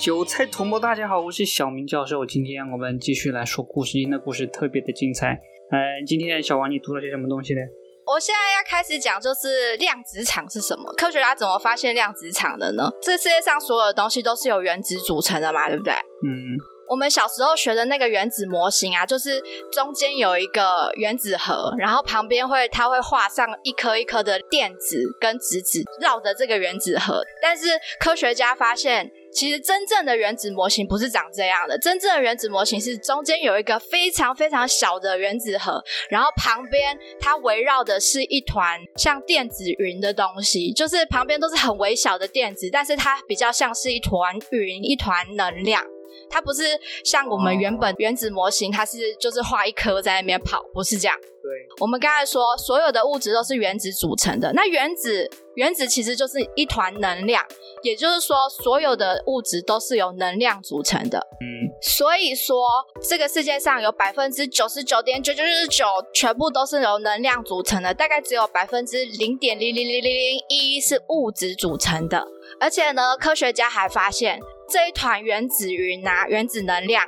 韭菜同胞，大家好，我是小明教授。今天我们继续来说故事，今天的故事特别的精彩。呃，今天小王你读了些什么东西呢？我现在要开始讲，就是量子场是什么？科学家怎么发现量子场的呢？这世界上所有的东西都是由原子组成的嘛，对不对？嗯，我们小时候学的那个原子模型啊，就是中间有一个原子核，然后旁边会它会画上一颗一颗的电子跟质子绕着这个原子核。但是科学家发现，其实真正的原子模型不是长这样的，真正的原子模型是中间有一个非常非常小的原子核，然后旁边它围绕的是一团像电子云的东西，就是旁边都是很微小的电子，但是它比较像是一团云，一团能量。它不是像我们原本原子模型，它是就是画一颗在那边跑，不是这样。对，我们刚才说，所有的物质都是原子组成的。那原子，原子其实就是一团能量，也就是说，所有的物质都是由能量组成的。嗯，所以说，这个世界上有百分之九十九点九九九九，全部都是由能量组成的，大概只有百分之零点零零零零零一是物质组成的。而且呢，科学家还发现，这一团原子云呐，原子能量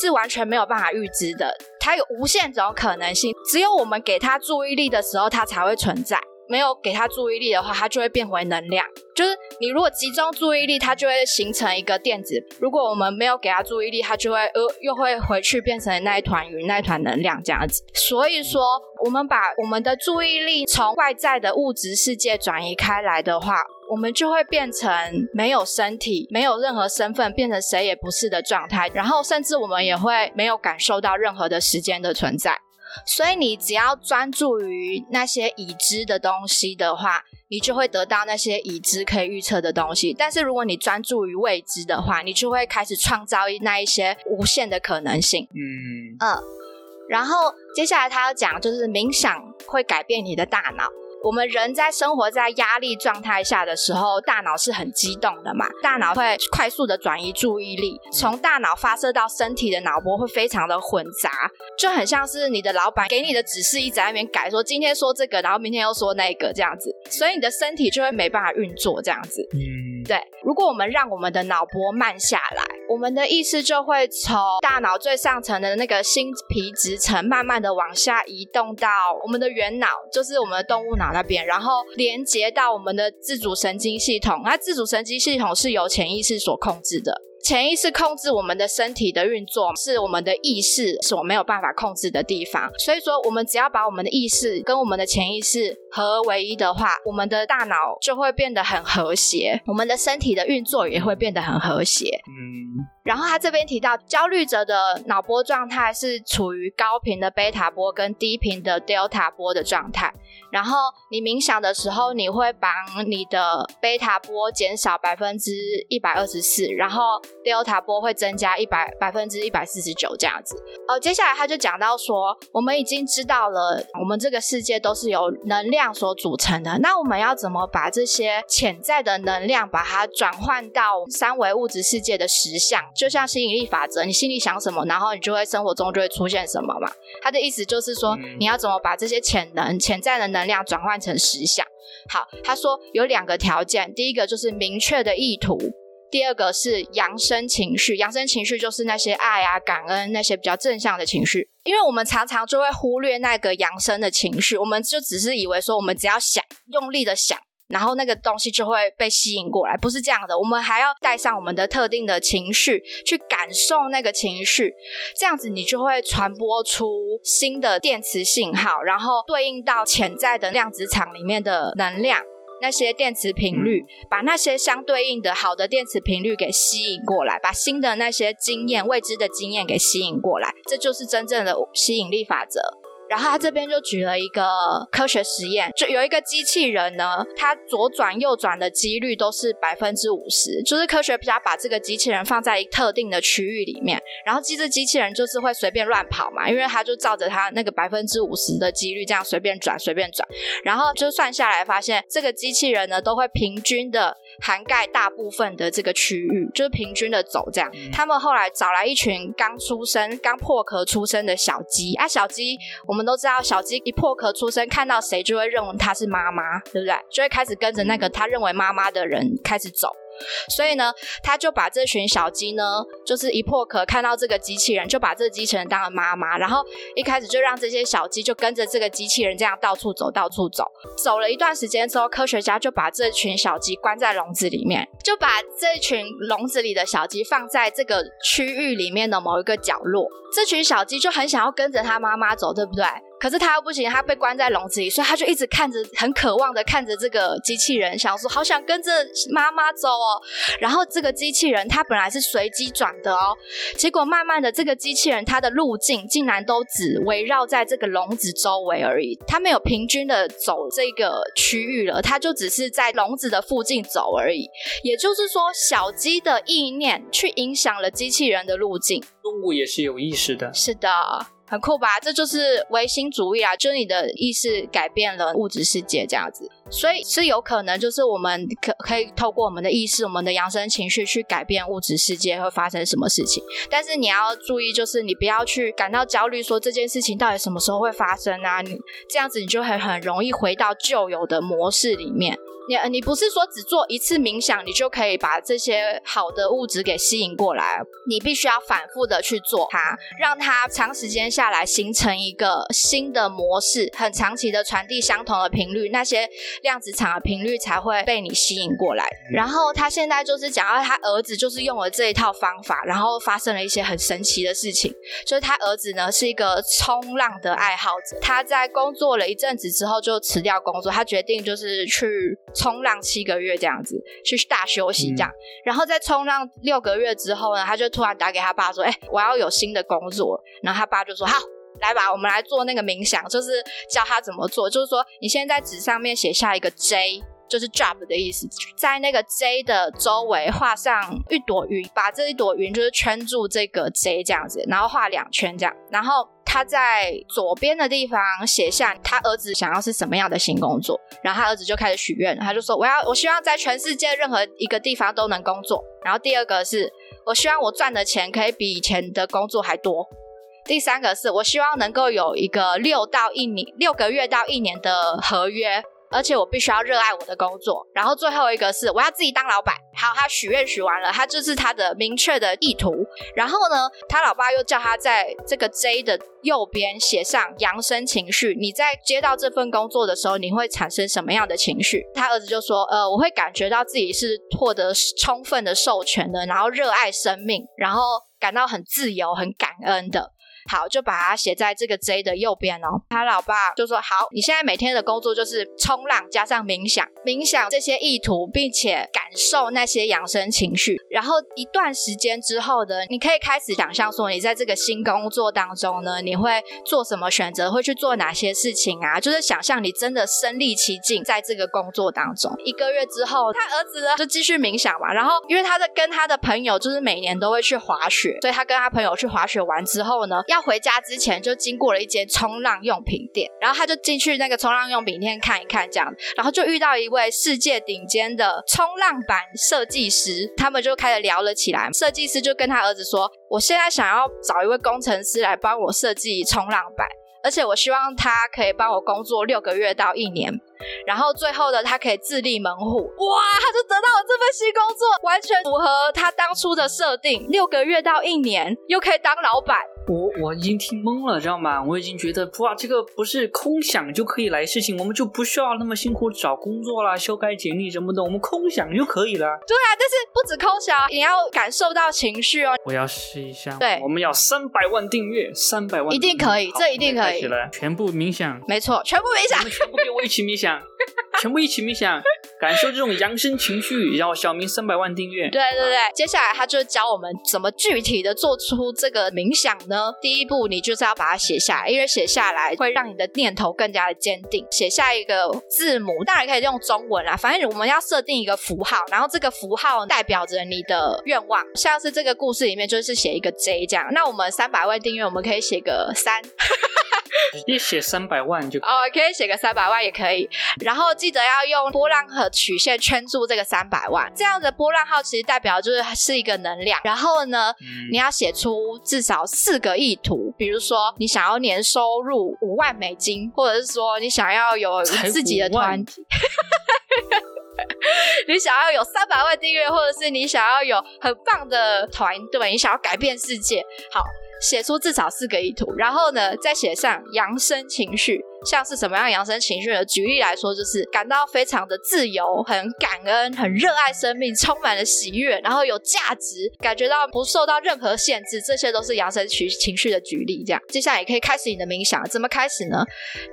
是完全没有办法预知的，它有无限种可能性，只有我们给它注意力的时候，它才会存在。没有给它注意力的话，它就会变回能量。就是你如果集中注意力，它就会形成一个电子；如果我们没有给它注意力，它就会呃又会回去变成那一团云、那一团能量这样子。所以说，我们把我们的注意力从外在的物质世界转移开来的话，我们就会变成没有身体、没有任何身份，变成谁也不是的状态。然后，甚至我们也会没有感受到任何的时间的存在。所以你只要专注于那些已知的东西的话，你就会得到那些已知可以预测的东西。但是如果你专注于未知的话，你就会开始创造那一些无限的可能性。嗯嗯，然后接下来他要讲就是冥想会改变你的大脑。我们人在生活在压力状态下的时候，大脑是很激动的嘛，大脑会快速的转移注意力，从大脑发射到身体的脑波会非常的混杂，就很像是你的老板给你的指示一直在那边改，说今天说这个，然后明天又说那个这样子，所以你的身体就会没办法运作这样子。嗯，对，如果我们让我们的脑波慢下来，我们的意识就会从大脑最上层的那个新皮质层，慢慢的往下移动到我们的原脑，就是我们的动物脑那边，然后连接到我们的自主神经系统。那自主神经系统是由潜意识所控制的。潜意识控制我们的身体的运作，是我们的意识所没有办法控制的地方。所以说，我们只要把我们的意识跟我们的潜意识合为一的话，我们的大脑就会变得很和谐，我们的身体的运作也会变得很和谐。嗯然后他这边提到，焦虑者的脑波状态是处于高频的贝塔波跟低频的 delta 波的状态。然后你冥想的时候，你会把你的贝塔波减少百分之一百二十四，然后 delta 波会增加一百百分之一百四十九这样子。呃，接下来他就讲到说，我们已经知道了，我们这个世界都是由能量所组成的。那我们要怎么把这些潜在的能量，把它转换到三维物质世界的实像？就像吸引力法则，你心里想什么，然后你就会生活中就会出现什么嘛。他的意思就是说，嗯你要怎么把这些潜能、潜在的能量转换成实像？好，他说有两个条件，第一个就是明确的意图。第二个是扬升情绪，扬升情绪就是那些爱啊、感恩那些比较正向的情绪。因为我们常常就会忽略那个扬升的情绪，我们就只是以为说我们只要想，用力的想，然后那个东西就会被吸引过来，不是这样的。我们还要带上我们的特定的情绪，去感受那个情绪，这样子你就会传播出新的电磁信号，然后对应到潜在的量子场里面的能量。那些电磁频率，把那些相对应的好的电磁频率给吸引过来，把新的那些经验、未知的经验给吸引过来，这就是真正的吸引力法则。然后他这边就举了一个科学实验，就有一个机器人呢，它左转右转的几率都是百分之五十，就是科学家把这个机器人放在一特定的区域里面，然后机这机器人就是会随便乱跑嘛，因为它就照着它那个百分之五十的几率这样随便转随便转，然后就算下来发现这个机器人呢都会平均的涵盖大部分的这个区域，就是平均的走这样。他们后来找来一群刚出生、刚破壳出生的小鸡啊，小鸡我们都知道，小鸡一破壳出生，看到谁就会认为它是妈妈，对不对？就会开始跟着那个他认为妈妈的人开始走。所以呢，他就把这群小鸡呢，就是一破壳看到这个机器人，就把这个机器人当了妈妈，然后一开始就让这些小鸡就跟着这个机器人这样到处走，到处走。走了一段时间之后，科学家就把这群小鸡关在笼子里面，就把这群笼子里的小鸡放在这个区域里面的某一个角落。这群小鸡就很想要跟着它妈妈走，对不对？可是他又不行，他被关在笼子里，所以他就一直看着，很渴望的看着这个机器人，想说好想跟着妈妈走哦。然后这个机器人它本来是随机转的哦，结果慢慢的这个机器人它的路径竟然都只围绕在这个笼子周围而已，它没有平均的走这个区域了，它就只是在笼子的附近走而已。也就是说，小鸡的意念去影响了机器人的路径。动物也是有意识的，是的。很酷吧？这就是唯心主义啊！就是你的意识改变了物质世界这样子，所以是有可能，就是我们可可以透过我们的意识、我们的扬声情绪去改变物质世界会发生什么事情。但是你要注意，就是你不要去感到焦虑，说这件事情到底什么时候会发生啊？你这样子，你就会很容易回到旧有的模式里面。你你不是说只做一次冥想，你就可以把这些好的物质给吸引过来？你必须要反复的去做它，让它长时间下来形成一个新的模式，很长期的传递相同的频率，那些量子场的频率才会被你吸引过来。然后他现在就是讲到他儿子就是用了这一套方法，然后发生了一些很神奇的事情。就是他儿子呢是一个冲浪的爱好者，他在工作了一阵子之后就辞掉工作，他决定就是去。冲浪七个月这样子，去大休息这样，然后在冲浪六个月之后呢，他就突然打给他爸说：“哎，我要有新的工作。”然后他爸就说：“好，来吧，我们来做那个冥想，就是教他怎么做。就是说，你先在纸上面写下一个 J，就是 drop 的意思，在那个 J 的周围画上一朵云，把这一朵云就是圈住这个 J 这样子，然后画两圈这样，然后。”他在左边的地方写下他儿子想要是什么样的新工作，然后他儿子就开始许愿，他就说：“我要，我希望在全世界任何一个地方都能工作。”然后第二个是我希望我赚的钱可以比以前的工作还多。第三个是我希望能够有一个六到一年、六个月到一年的合约。而且我必须要热爱我的工作，然后最后一个是我要自己当老板。好，他许愿许完了，他就是他的明确的意图。然后呢，他老爸又叫他在这个 J 的右边写上扬声情绪。你在接到这份工作的时候，你会产生什么样的情绪？他儿子就说：呃，我会感觉到自己是获得充分的授权的，然后热爱生命，然后感到很自由、很感恩的。好，就把它写在这个 J 的右边哦。他老爸就说：“好，你现在每天的工作就是冲浪加上冥想，冥想这些意图，并且感受那些养生情绪。然后一段时间之后的，你可以开始想象说，你在这个新工作当中呢，你会做什么选择，会去做哪些事情啊？就是想象你真的身临其境在这个工作当中。一个月之后，他儿子呢就继续冥想嘛。然后因为他在跟他的朋友就是每年都会去滑雪，所以他跟他朋友去滑雪完之后呢，要。回家之前就经过了一间冲浪用品店，然后他就进去那个冲浪用品店看一看，这样，然后就遇到一位世界顶尖的冲浪板设计师，他们就开始聊了起来。设计师就跟他儿子说：“我现在想要找一位工程师来帮我设计冲浪板，而且我希望他可以帮我工作六个月到一年。”然后最后的，他可以自立门户，哇，他就得到了这份新工作，完全符合他当初的设定，六个月到一年，又可以当老板。我我已经听懵了，知道吗？我已经觉得哇，这个不是空想就可以来事情，我们就不需要那么辛苦找工作啦、修改简历什么的，我们空想就可以了。对啊，但是不止空想，也要感受到情绪哦。我要试一下。对，我们要三百万订阅，三百万一定可以，这一定可以。全部冥想，没错，全部冥想，全部给我一起冥想。全部一起冥想，感受这种扬声情绪，然后小明三百万订阅。对对对，接下来他就教我们怎么具体的做出这个冥想呢？第一步，你就是要把它写下来，因为写下来会让你的念头更加的坚定。写下一个字母，当然可以用中文啦，反正我们要设定一个符号，然后这个符号代表着你的愿望。像是这个故事里面就是写一个 J 这样，那我们三百万订阅，我们可以写个三。直接写三百万就哦，可以写个三百万也可以。然后记得要用波浪和曲线圈住这个三百万，这样的波浪号其实代表就是是一个能量。然后呢，你要写出至少四个意图，比如说你想要年收入五万美金，或者是说你想要有自己的团体。你想要有三百万订阅，或者是你想要有很棒的团队，你想要改变世界，好。写出至少四个意图，然后呢，再写上扬升情绪，像是什么样扬升情绪呢？举例来说，就是感到非常的自由，很感恩，很热爱生命，充满了喜悦，然后有价值，感觉到不受到任何限制，这些都是扬升情情绪的举例。这样，接下来也可以开始你的冥想。怎么开始呢？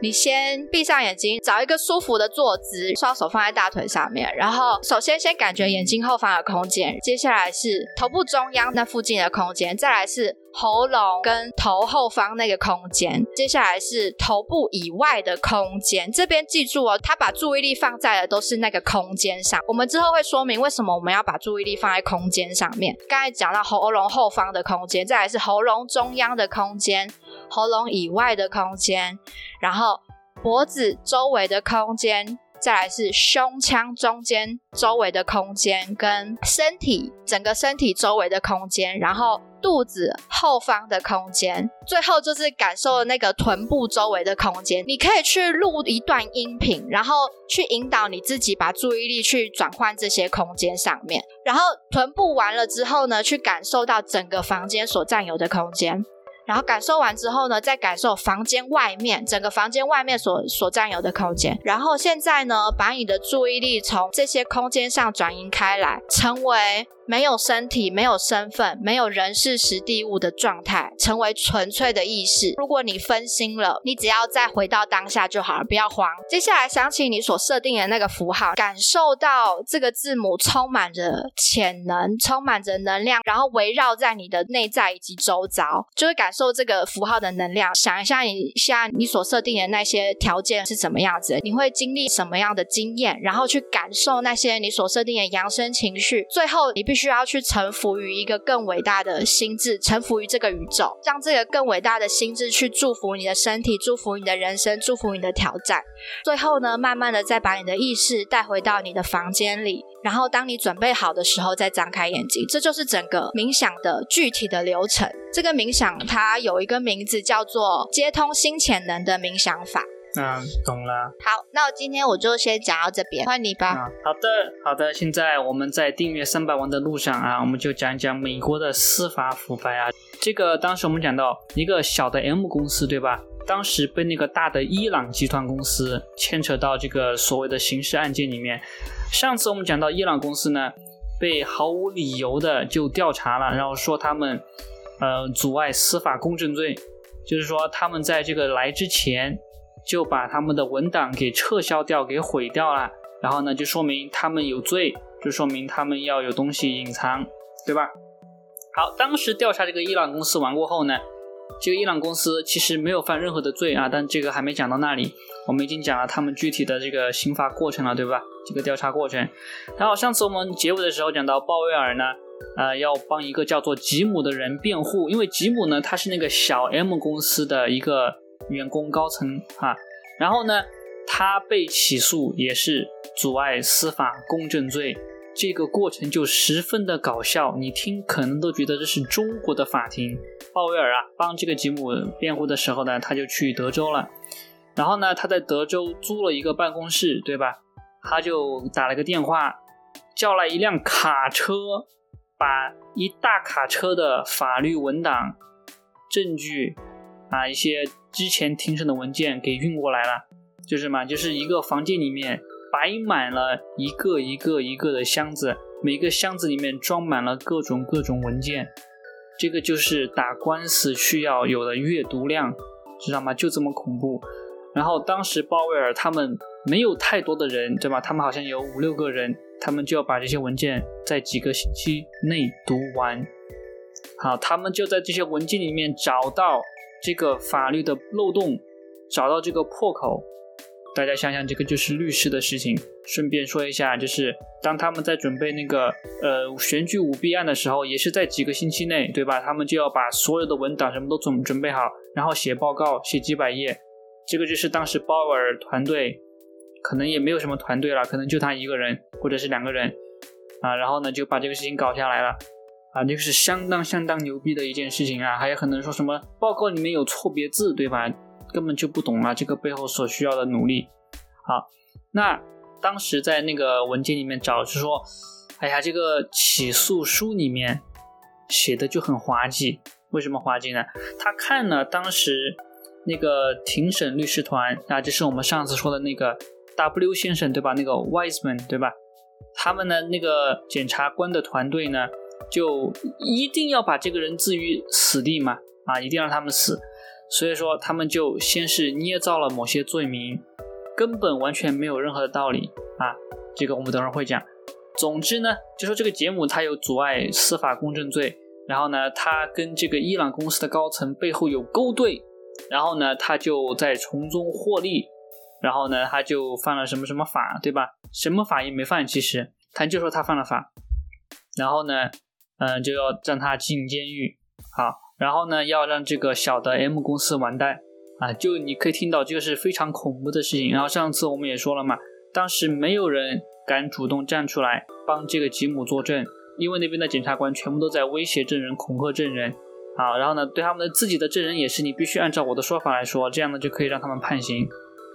你先闭上眼睛，找一个舒服的坐姿，双手放在大腿上面，然后首先先感觉眼睛后方的空间，接下来是头部中央那附近的空间，再来是。喉咙跟头后方那个空间，接下来是头部以外的空间。这边记住哦，他把注意力放在的都是那个空间上。我们之后会说明为什么我们要把注意力放在空间上面。刚才讲到喉咙后方的空间，再来是喉咙中央的空间，喉咙以外的空间，然后脖子周围的空间。再来是胸腔中间周围的空间，跟身体整个身体周围的空间，然后肚子后方的空间，最后就是感受那个臀部周围的空间。你可以去录一段音频，然后去引导你自己把注意力去转换这些空间上面。然后臀部完了之后呢，去感受到整个房间所占有的空间。然后感受完之后呢，再感受房间外面整个房间外面所所占有的空间。然后现在呢，把你的注意力从这些空间上转移开来，成为。没有身体、没有身份、没有人事、实地物的状态，成为纯粹的意识。如果你分心了，你只要再回到当下就好了，不要慌。接下来想起你所设定的那个符号，感受到这个字母充满着潜能，充满着能量，然后围绕在你的内在以及周遭，就会感受这个符号的能量。想一下，你现在你所设定的那些条件是什么样子？你会经历什么样的经验？然后去感受那些你所设定的扬升情绪。最后，你必需要去臣服于一个更伟大的心智，臣服于这个宇宙，让这个更伟大的心智去祝福你的身体，祝福你的人生，祝福你的挑战。最后呢，慢慢的再把你的意识带回到你的房间里，然后当你准备好的时候再张开眼睛。这就是整个冥想的具体的流程。这个冥想它有一个名字叫做接通新潜能的冥想法。嗯，懂了。好，那我今天我就先讲到这边，换你吧。好的，好的。现在我们在订阅三百万的路上啊，我们就讲一讲美国的司法腐败啊。这个当时我们讲到一个小的 M 公司，对吧？当时被那个大的伊朗集团公司牵扯到这个所谓的刑事案件里面。上次我们讲到伊朗公司呢，被毫无理由的就调查了，然后说他们呃阻碍司法公正罪，就是说他们在这个来之前。就把他们的文档给撤销掉，给毁掉了，然后呢，就说明他们有罪，就说明他们要有东西隐藏，对吧？好，当时调查这个伊朗公司完过后呢，这个伊朗公司其实没有犯任何的罪啊，但这个还没讲到那里，我们已经讲了他们具体的这个刑罚过程了，对吧？这个调查过程。然后上次我们结尾的时候讲到鲍威尔呢，呃，要帮一个叫做吉姆的人辩护，因为吉姆呢，他是那个小 M 公司的一个。员工高层啊，然后呢，他被起诉也是阻碍司法公正罪，这个过程就十分的搞笑，你听可能都觉得这是中国的法庭。鲍威尔啊，帮这个吉姆辩护的时候呢，他就去德州了，然后呢，他在德州租了一个办公室，对吧？他就打了个电话，叫来一辆卡车，把一大卡车的法律文档、证据啊一些。之前庭审的文件给运过来了，就是嘛？就是一个房间里面摆满了一个一个一个的箱子，每个箱子里面装满了各种各种文件。这个就是打官司需要有的阅读量，知道吗？就这么恐怖。然后当时鲍威尔他们没有太多的人，对吧？他们好像有五六个人，他们就要把这些文件在几个星期内读完。好，他们就在这些文件里面找到。这个法律的漏洞，找到这个破口，大家想想，这个就是律师的事情。顺便说一下，就是当他们在准备那个呃选举舞弊案的时候，也是在几个星期内，对吧？他们就要把所有的文档什么都准准备好，然后写报告，写几百页。这个就是当时鲍尔团队，可能也没有什么团队了，可能就他一个人或者是两个人啊，然后呢就把这个事情搞下来了。啊，这个是相当相当牛逼的一件事情啊！还有很多人说什么报告里面有错别字，对吧？根本就不懂啊这个背后所需要的努力。好，那当时在那个文件里面找，是说，哎呀，这个起诉书里面写的就很滑稽。为什么滑稽呢？他看了当时那个庭审律师团啊，就是我们上次说的那个 W 先生对吧？那个 Wiseman 对吧？他们呢，那个检察官的团队呢，就一定要把这个人置于死地嘛，啊，一定让他们死。所以说，他们就先是捏造了某些罪名，根本完全没有任何的道理啊。这个我们等会儿会讲。总之呢，就说这个杰姆他有阻碍司法公正罪，然后呢，他跟这个伊朗公司的高层背后有勾兑，然后呢，他就在从中获利。然后呢，他就犯了什么什么法，对吧？什么法也没犯，其实他就说他犯了法。然后呢，嗯，就要让他进监狱。好，然后呢，要让这个小的 M 公司完蛋啊！就你可以听到这个是非常恐怖的事情。然后上次我们也说了嘛，当时没有人敢主动站出来帮这个吉姆作证，因为那边的检察官全部都在威胁证人、恐吓证人。啊，然后呢，对他们的自己的证人也是，你必须按照我的说法来说，这样呢就可以让他们判刑。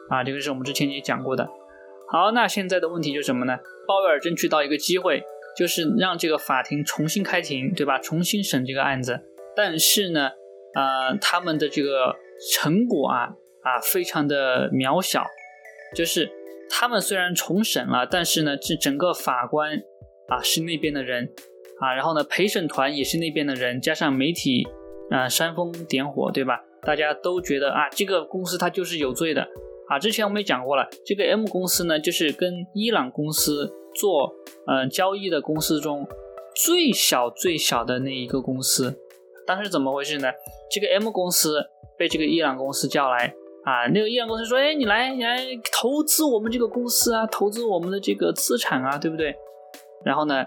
啊，这个是我们之前也讲过的。好，那现在的问题就是什么呢？鲍威尔争取到一个机会，就是让这个法庭重新开庭，对吧？重新审这个案子。但是呢，呃，他们的这个成果啊啊，非常的渺小。就是他们虽然重审了，但是呢，这整个法官啊是那边的人啊，然后呢，陪审团也是那边的人，加上媒体啊煽风点火，对吧？大家都觉得啊，这个公司它就是有罪的。啊，之前我们也讲过了，这个 M 公司呢，就是跟伊朗公司做嗯交易的公司中最小最小的那一个公司。当时怎么回事呢？这个 M 公司被这个伊朗公司叫来啊，那个伊朗公司说：“哎，你来，你来投资我们这个公司啊，投资我们的这个资产啊，对不对？”然后呢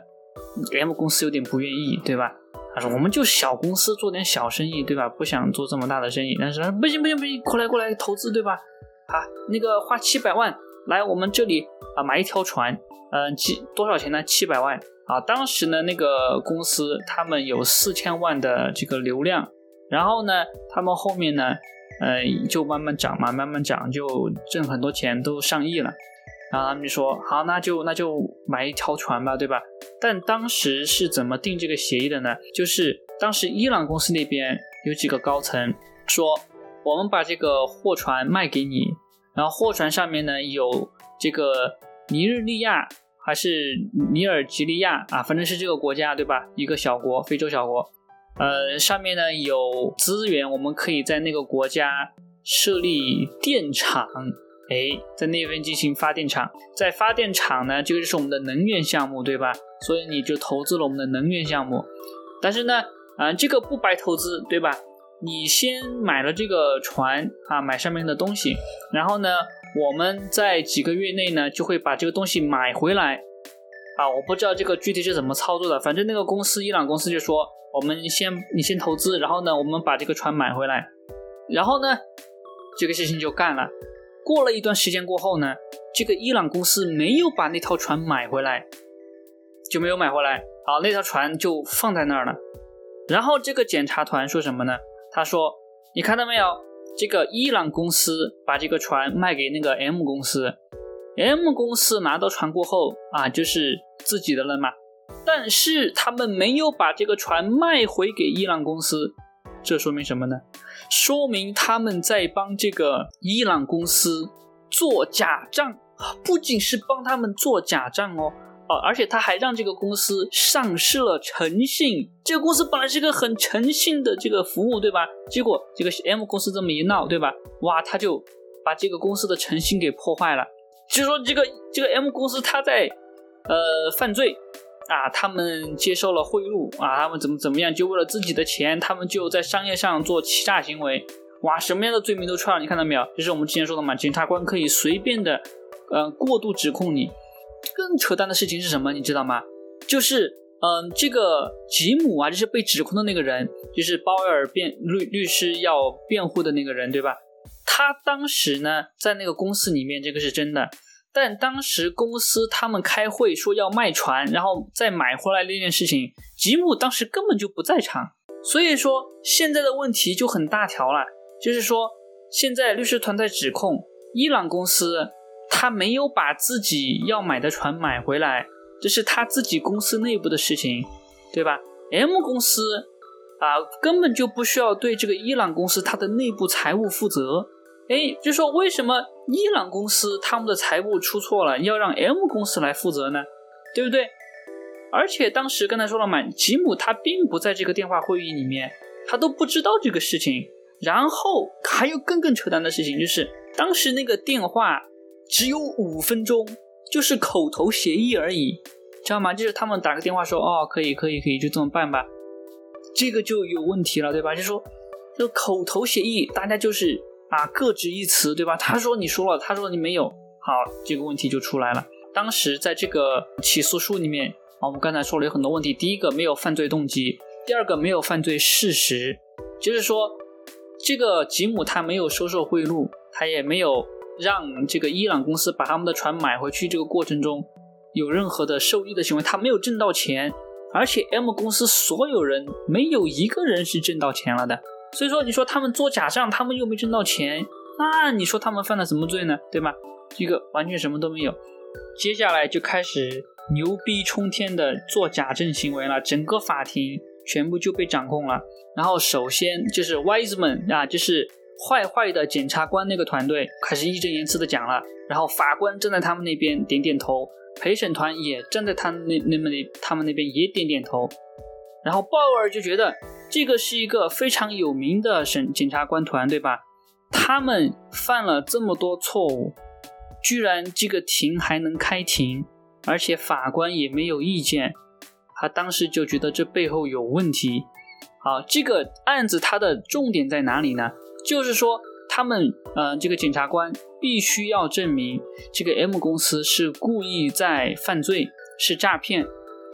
，M 公司有点不愿意，对吧？他说：“我们就小公司做点小生意，对吧？不想做这么大的生意。”但是他说不行不行不行，过来过来投资，对吧？啊，那个花七百万来我们这里啊买一条船，嗯，几多少钱呢？七百万啊！当时呢，那个公司他们有四千万的这个流量，然后呢，他们后面呢，呃，就慢慢涨嘛，慢慢涨，就挣很多钱，都上亿了。然后他们就说，好，那就那就买一条船吧，对吧？但当时是怎么定这个协议的呢？就是当时伊朗公司那边有几个高层说。我们把这个货船卖给你，然后货船上面呢有这个尼日利亚还是尼尔吉利亚啊，反正是这个国家对吧？一个小国，非洲小国。呃，上面呢有资源，我们可以在那个国家设立电厂，哎，在那边进行发电厂。在发电厂呢，这个就是我们的能源项目对吧？所以你就投资了我们的能源项目。但是呢，啊，这个不白投资对吧？你先买了这个船啊，买上面的东西，然后呢，我们在几个月内呢就会把这个东西买回来啊。我不知道这个具体是怎么操作的，反正那个公司伊朗公司就说，我们先你先投资，然后呢，我们把这个船买回来，然后呢，这个事情就干了。过了一段时间过后呢，这个伊朗公司没有把那套船买回来，就没有买回来，好，那条船就放在那儿了。然后这个检查团说什么呢？他说：“你看到没有？这个伊朗公司把这个船卖给那个 M 公司，M 公司拿到船过后啊，就是自己的了嘛。但是他们没有把这个船卖回给伊朗公司，这说明什么呢？说明他们在帮这个伊朗公司做假账，不仅是帮他们做假账哦。”而且他还让这个公司丧失了诚信。这个公司本来是个很诚信的这个服务，对吧？结果这个 M 公司这么一闹，对吧？哇，他就把这个公司的诚信给破坏了。就是说，这个这个 M 公司他在呃犯罪啊，他们接受了贿赂啊，他们怎么怎么样，就为了自己的钱，他们就在商业上做欺诈行为。哇，什么样的罪名都串了，你看到没有？就是我们之前说的嘛，检察官可以随便的呃过度指控你。更扯淡的事情是什么？你知道吗？就是，嗯，这个吉姆啊，就是被指控的那个人，就是鲍威尔辩律律师要辩护的那个人，对吧？他当时呢，在那个公司里面，这个是真的。但当时公司他们开会说要卖船，然后再买回来那件事情，吉姆当时根本就不在场。所以说，现在的问题就很大条了，就是说，现在律师团在指控伊朗公司。他没有把自己要买的船买回来，这是他自己公司内部的事情，对吧？M 公司啊，根本就不需要对这个伊朗公司它的内部财务负责。哎，就说为什么伊朗公司他们的财务出错了，要让 M 公司来负责呢？对不对？而且当时刚才说了嘛，吉姆他并不在这个电话会议里面，他都不知道这个事情。然后还有更更扯淡的事情，就是当时那个电话只有五分钟，就是口头协议而已，知道吗？就是他们打个电话说，哦，可以可以可以，就这么办吧。这个就有问题了，对吧？就说这口头协议，大家就是啊各执一词，对吧？他说你说了，他说你没有，好，这个问题就出来了。当时在这个起诉书里面啊。我们刚才说了有很多问题，第一个没有犯罪动机，第二个没有犯罪事实，就是说这个吉姆他没有收受贿赂，他也没有让这个伊朗公司把他们的船买回去，这个过程中有任何的受益的行为，他没有挣到钱，而且 M 公司所有人没有一个人是挣到钱了的，所以说你说他们做假账，他们又没挣到钱，那你说他们犯了什么罪呢？对吧？这个完全什么都没有，接下来就开始。牛逼冲天的做假证行为了，整个法庭全部就被掌控了。然后首先就是 Wiseman 啊，就是坏坏的检察官那个团队开始义正言辞的讲了。然后法官站在他们那边点点头，陪审团也站在他那那么那他们那边也点点头。然后鲍尔就觉得这个是一个非常有名的审检察官团，对吧？他们犯了这么多错误，居然这个庭还能开庭。而且法官也没有意见，他当时就觉得这背后有问题。好，这个案子它的重点在哪里呢？就是说他们，呃，这个检察官必须要证明这个 M 公司是故意在犯罪，是诈骗。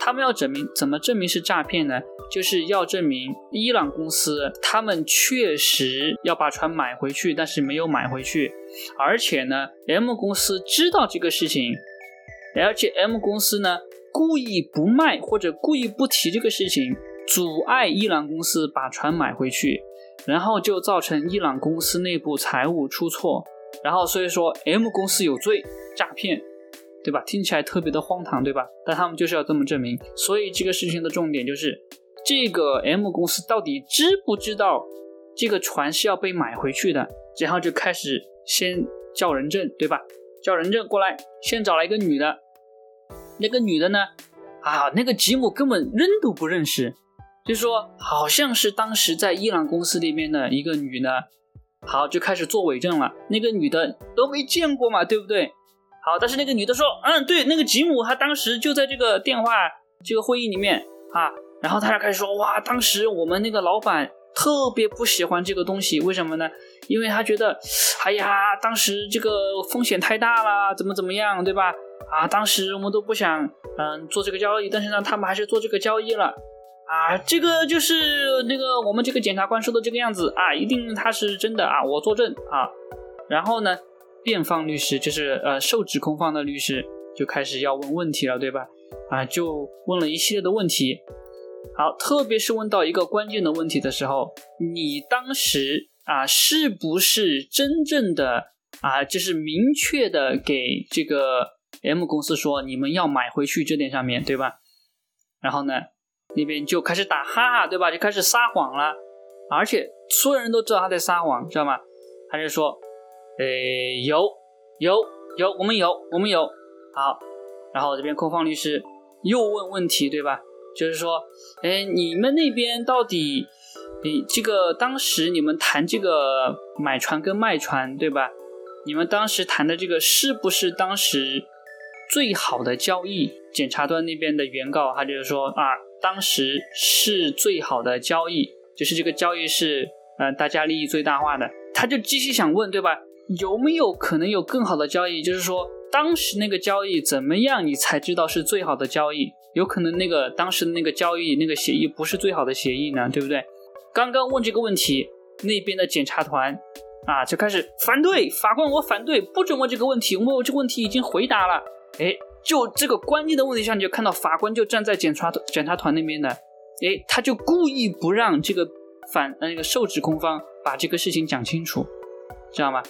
他们要证明怎么证明是诈骗呢？就是要证明伊朗公司他们确实要把船买回去，但是没有买回去，而且呢，M 公司知道这个事情。而且 M 公司呢，故意不卖或者故意不提这个事情，阻碍伊朗公司把船买回去，然后就造成伊朗公司内部财务出错，然后所以说 M 公司有罪，诈骗，对吧？听起来特别的荒唐，对吧？但他们就是要这么证明，所以这个事情的重点就是这个 M 公司到底知不知道这个船是要被买回去的，然后就开始先叫人证，对吧？叫人证过来，先找了一个女的，那个女的呢，啊，那个吉姆根本认都不认识，就说好像是当时在伊朗公司里面的一个女的，好就开始做伪证了。那个女的都没见过嘛，对不对？好，但是那个女的说，嗯，对，那个吉姆他当时就在这个电话这个会议里面啊，然后他就开始说，哇，当时我们那个老板。特别不喜欢这个东西，为什么呢？因为他觉得，哎呀，当时这个风险太大了，怎么怎么样，对吧？啊，当时我们都不想，嗯，做这个交易，但是呢，他们还是做这个交易了。啊，这个就是那个我们这个检察官说的这个样子啊，一定他是真的啊，我作证啊。然后呢，辩方律师就是呃受指控方的律师就开始要问问题了，对吧？啊，就问了一系列的问题。好，特别是问到一个关键的问题的时候，你当时啊，是不是真正的啊，就是明确的给这个 M 公司说你们要买回去这点上面对吧？然后呢，那边就开始打哈哈，对吧？就开始撒谎了，而且所有人都知道他在撒谎，知道吗？他就说，呃，有有有，我们有我们有。好，然后这边控方律师又问问题，对吧？就是说，哎，你们那边到底，你这个当时你们谈这个买船跟卖船，对吧？你们当时谈的这个是不是当时最好的交易？检察端那边的原告他就是说啊，当时是最好的交易，就是这个交易是呃大家利益最大化的。他就继续想问，对吧？有没有可能有更好的交易？就是说当时那个交易怎么样，你才知道是最好的交易？有可能那个当时的那个交易那个协议不是最好的协议呢，对不对？刚刚问这个问题，那边的检察团啊就开始反对，法官我反对，不准问这个问题，我这个问题已经回答了。哎，就这个关键的问题上，你就看到法官就站在检察检察团那边的，哎，他就故意不让这个反那个受指控方把这个事情讲清楚，知道吗？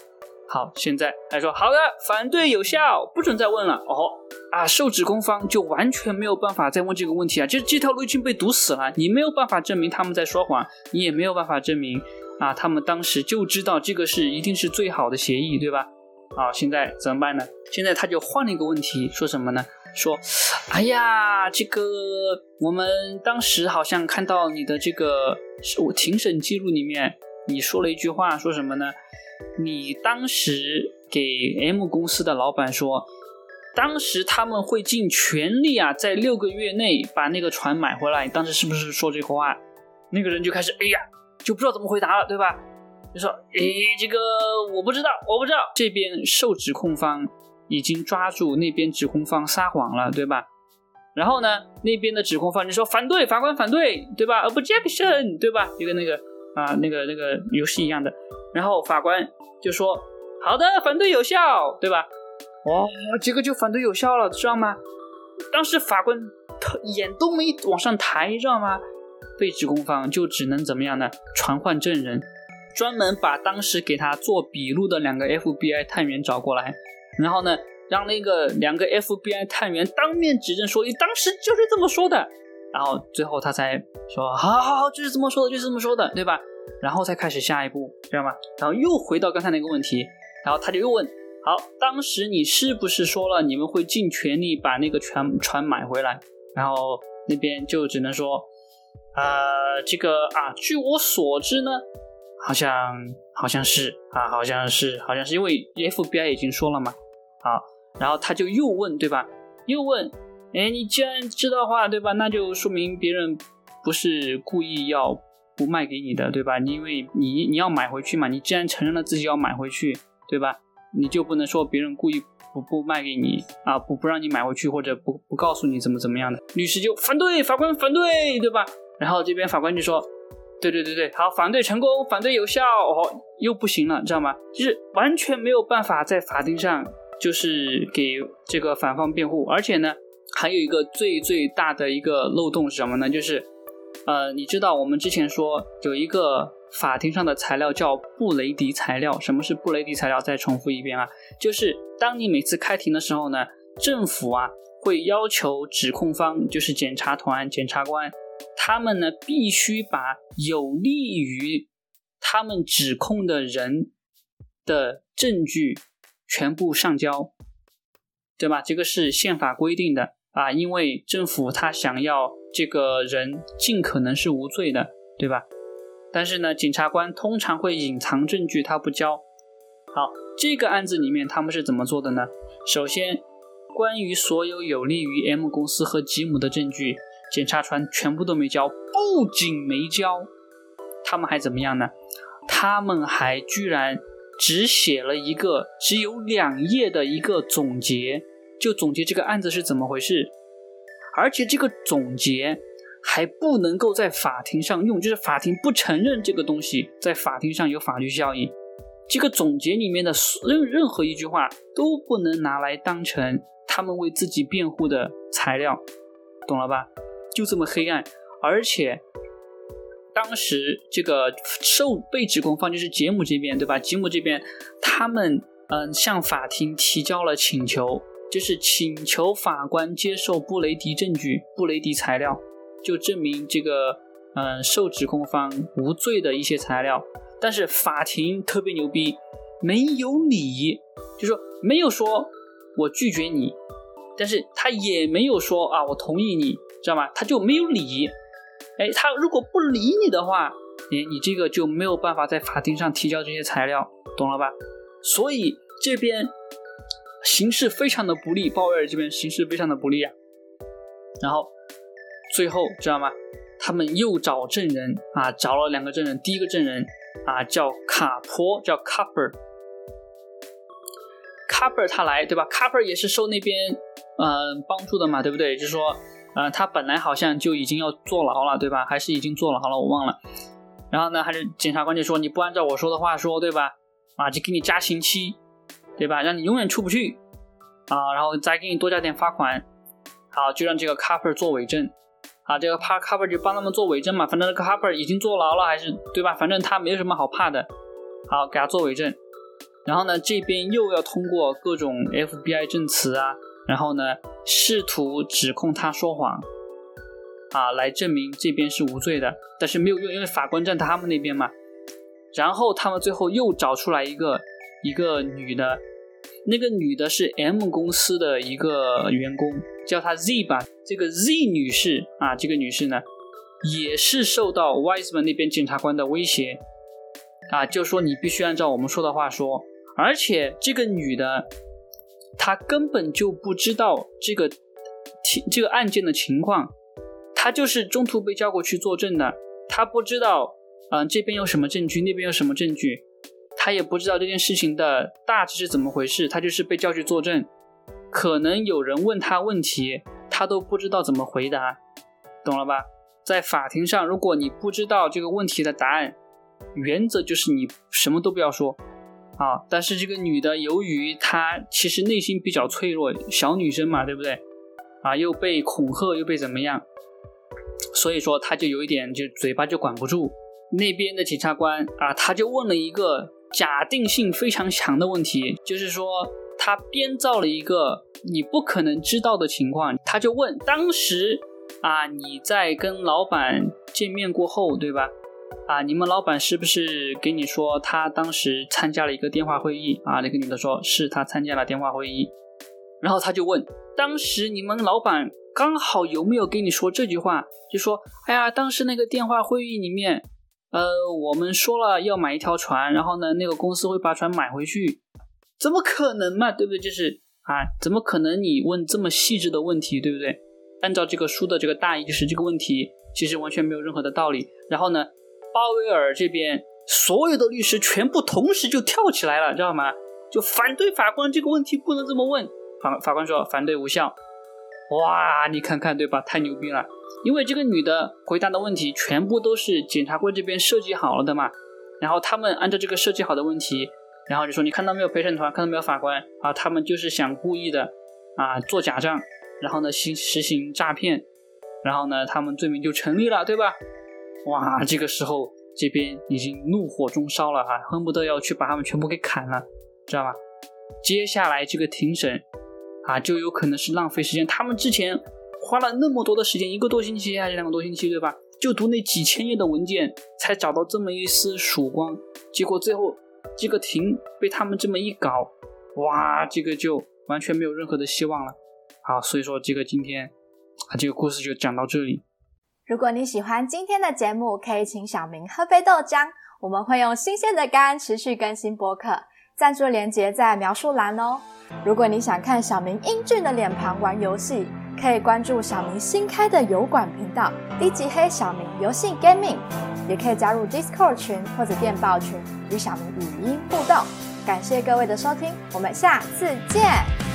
好，现在他说好的，反对有效，不准再问了。哦啊，受指控方就完全没有办法再问这个问题啊，就这条路已经被堵死了，你没有办法证明他们在说谎，你也没有办法证明啊，他们当时就知道这个是一定是最好的协议，对吧？好，现在怎么办呢？现在他就换了一个问题，说什么呢？说，哎呀，这个我们当时好像看到你的这个我庭审记录里面，你说了一句话，说什么呢？你当时给 M 公司的老板说，当时他们会尽全力啊，在六个月内把那个船买回来。当时是不是说这个话？那个人就开始，哎呀，就不知道怎么回答了，对吧？就说，诶，这个我不知道，我不知道。这边受指控方已经抓住那边指控方撒谎了，对吧？然后呢，那边的指控方就说反对，法官反对，对吧？Objection，对吧？就跟那个啊，那个那个游戏一样的。然后法官就说好的，反对有效，对吧？哦，这个就反对有效了，知道吗？当时法官眼都没往上抬，知道吗？被指控方就只能怎么样呢？传唤证人。专门把当时给他做笔录的两个 FBI 探员找过来，然后呢，让那个两个 FBI 探员当面指证说：“你当时就是这么说的。”然后最后他才说：“好好好，就是这么说的，就是这么说的，对吧？”然后再开始下一步，知道吗？然后又回到刚才那个问题，然后他就又问：“好，当时你是不是说了你们会尽全力把那个船船买回来？”然后那边就只能说：“呃，这个啊，据我所知呢。”好像好像是啊，好像是好像是因为 FBI 已经说了嘛，好，然后他就又问对吧？又问，哎，你既然知道话对吧？那就说明别人不是故意要不卖给你的对吧？你因为你你要买回去嘛，你既然承认了自己要买回去对吧？你就不能说别人故意不不卖给你啊，不不让你买回去或者不不告诉你怎么怎么样的？律师就反对，法官反对对吧？然后这边法官就说。对对对对，好，反对成功，反对有效，哦，又不行了，知道吗？就是完全没有办法在法庭上就是给这个反方辩护，而且呢，还有一个最最大的一个漏洞是什么呢？就是，呃，你知道我们之前说有一个法庭上的材料叫布雷迪材料，什么是布雷迪材料？再重复一遍啊，就是当你每次开庭的时候呢，政府啊会要求指控方，就是检察团、检察官。他们呢，必须把有利于他们指控的人的证据全部上交，对吧？这个是宪法规定的啊，因为政府他想要这个人尽可能是无罪的，对吧？但是呢，检察官通常会隐藏证据，他不交。好，这个案子里面他们是怎么做的呢？首先，关于所有有利于 M 公司和吉姆的证据。检察船全部都没交，不仅没交，他们还怎么样呢？他们还居然只写了一个只有两页的一个总结，就总结这个案子是怎么回事，而且这个总结还不能够在法庭上用，就是法庭不承认这个东西在法庭上有法律效应。这个总结里面的任任何一句话都不能拿来当成他们为自己辩护的材料，懂了吧？就这么黑暗，而且当时这个受被指控方就是吉姆这边，对吧？吉姆这边他们嗯向法庭提交了请求，就是请求法官接受布雷迪证据、布雷迪材料，就证明这个嗯受指控方无罪的一些材料。但是法庭特别牛逼，没有理，就说没有说我拒绝你，但是他也没有说啊我同意你。知道吗？他就没有理，哎，他如果不理你的话，你你这个就没有办法在法庭上提交这些材料，懂了吧？所以这边形势非常的不利，鲍威尔这边形势非常的不利啊。然后最后知道吗？他们又找证人啊，找了两个证人，第一个证人啊叫卡坡，叫 Copper，Copper 他来对吧？Copper 也是受那边嗯帮助的嘛，对不对？就是说。呃，他本来好像就已经要坐牢了，对吧？还是已经坐牢了，我忘了。然后呢，还是检察官就说你不按照我说的话说，对吧？啊，就给你加刑期，对吧？让你永远出不去啊，然后再给你多加点罚款。好，就让这个 Copper 做伪证。啊，这个怕 Copper 就帮他们做伪证嘛，反正这个 Copper 已经坐牢了，还是对吧？反正他没有什么好怕的。好，给他做伪证。然后呢，这边又要通过各种 FBI 证词啊，然后呢，试图指控他说谎，啊，来证明这边是无罪的，但是没有用，因为法官站他们那边嘛。然后他们最后又找出来一个一个女的，那个女的是 M 公司的一个员工，叫她 Z 吧。这个 Z 女士啊，这个女士呢，也是受到 Wiseman 那边检察官的威胁。啊，就说你必须按照我们说的话说，而且这个女的，他根本就不知道这个情这个案件的情况，他就是中途被叫过去作证的，他不知道，嗯，这边有什么证据，那边有什么证据，他也不知道这件事情的大致是怎么回事，他就是被叫去作证，可能有人问他问题，他都不知道怎么回答，懂了吧？在法庭上，如果你不知道这个问题的答案，原则就是你什么都不要说。啊！但是这个女的，由于她其实内心比较脆弱，小女生嘛，对不对？啊，又被恐吓，又被怎么样？所以说她就有一点，就嘴巴就管不住。那边的检察官啊，他就问了一个假定性非常强的问题，就是说他编造了一个你不可能知道的情况。他就问当时啊，你在跟老板见面过后，对吧？啊，你们老板是不是给你说他当时参加了一个电话会议啊？那个女的说是他参加了电话会议，然后他就问，当时你们老板刚好有没有跟你说这句话？就说，哎呀，当时那个电话会议里面，呃，我们说了要买一条船，然后呢，那个公司会把船买回去，怎么可能嘛？对不对？就是啊，怎么可能你问这么细致的问题，对不对？按照这个书的这个大意，就是这个问题其实完全没有任何的道理。然后呢？鲍威尔这边所有的律师全部同时就跳起来了，知道吗？就反对法官这个问题不能这么问。法法官说反对无效。哇，你看看对吧？太牛逼了！因为这个女的回答的问题全部都是检察官这边设计好了的嘛。然后他们按照这个设计好的问题，然后就说你看到没有陪审团，看到没有法官啊？他们就是想故意的啊做假账，然后呢行实行诈骗，然后呢他们罪名就成立了，对吧？哇，这个时候这边已经怒火中烧了哈，恨不得要去把他们全部给砍了，知道吧？接下来这个庭审啊，就有可能是浪费时间。他们之前花了那么多的时间，一个多星期还是两个多星期，对吧？就读那几千页的文件，才找到这么一丝曙光。结果最后这个庭被他们这么一搞，哇，这个就完全没有任何的希望了。好，所以说这个今天啊，这个故事就讲到这里。如果你喜欢今天的节目，可以请小明喝杯豆浆，我们会用新鲜的肝持续更新播客。赞助连接在描述栏哦。如果你想看小明英俊的脸庞玩游戏，可以关注小明新开的油管频道“低级黑小明游戏 Gaming”，也可以加入 Discord 群或者电报群与小明语音互动。感谢各位的收听，我们下次见。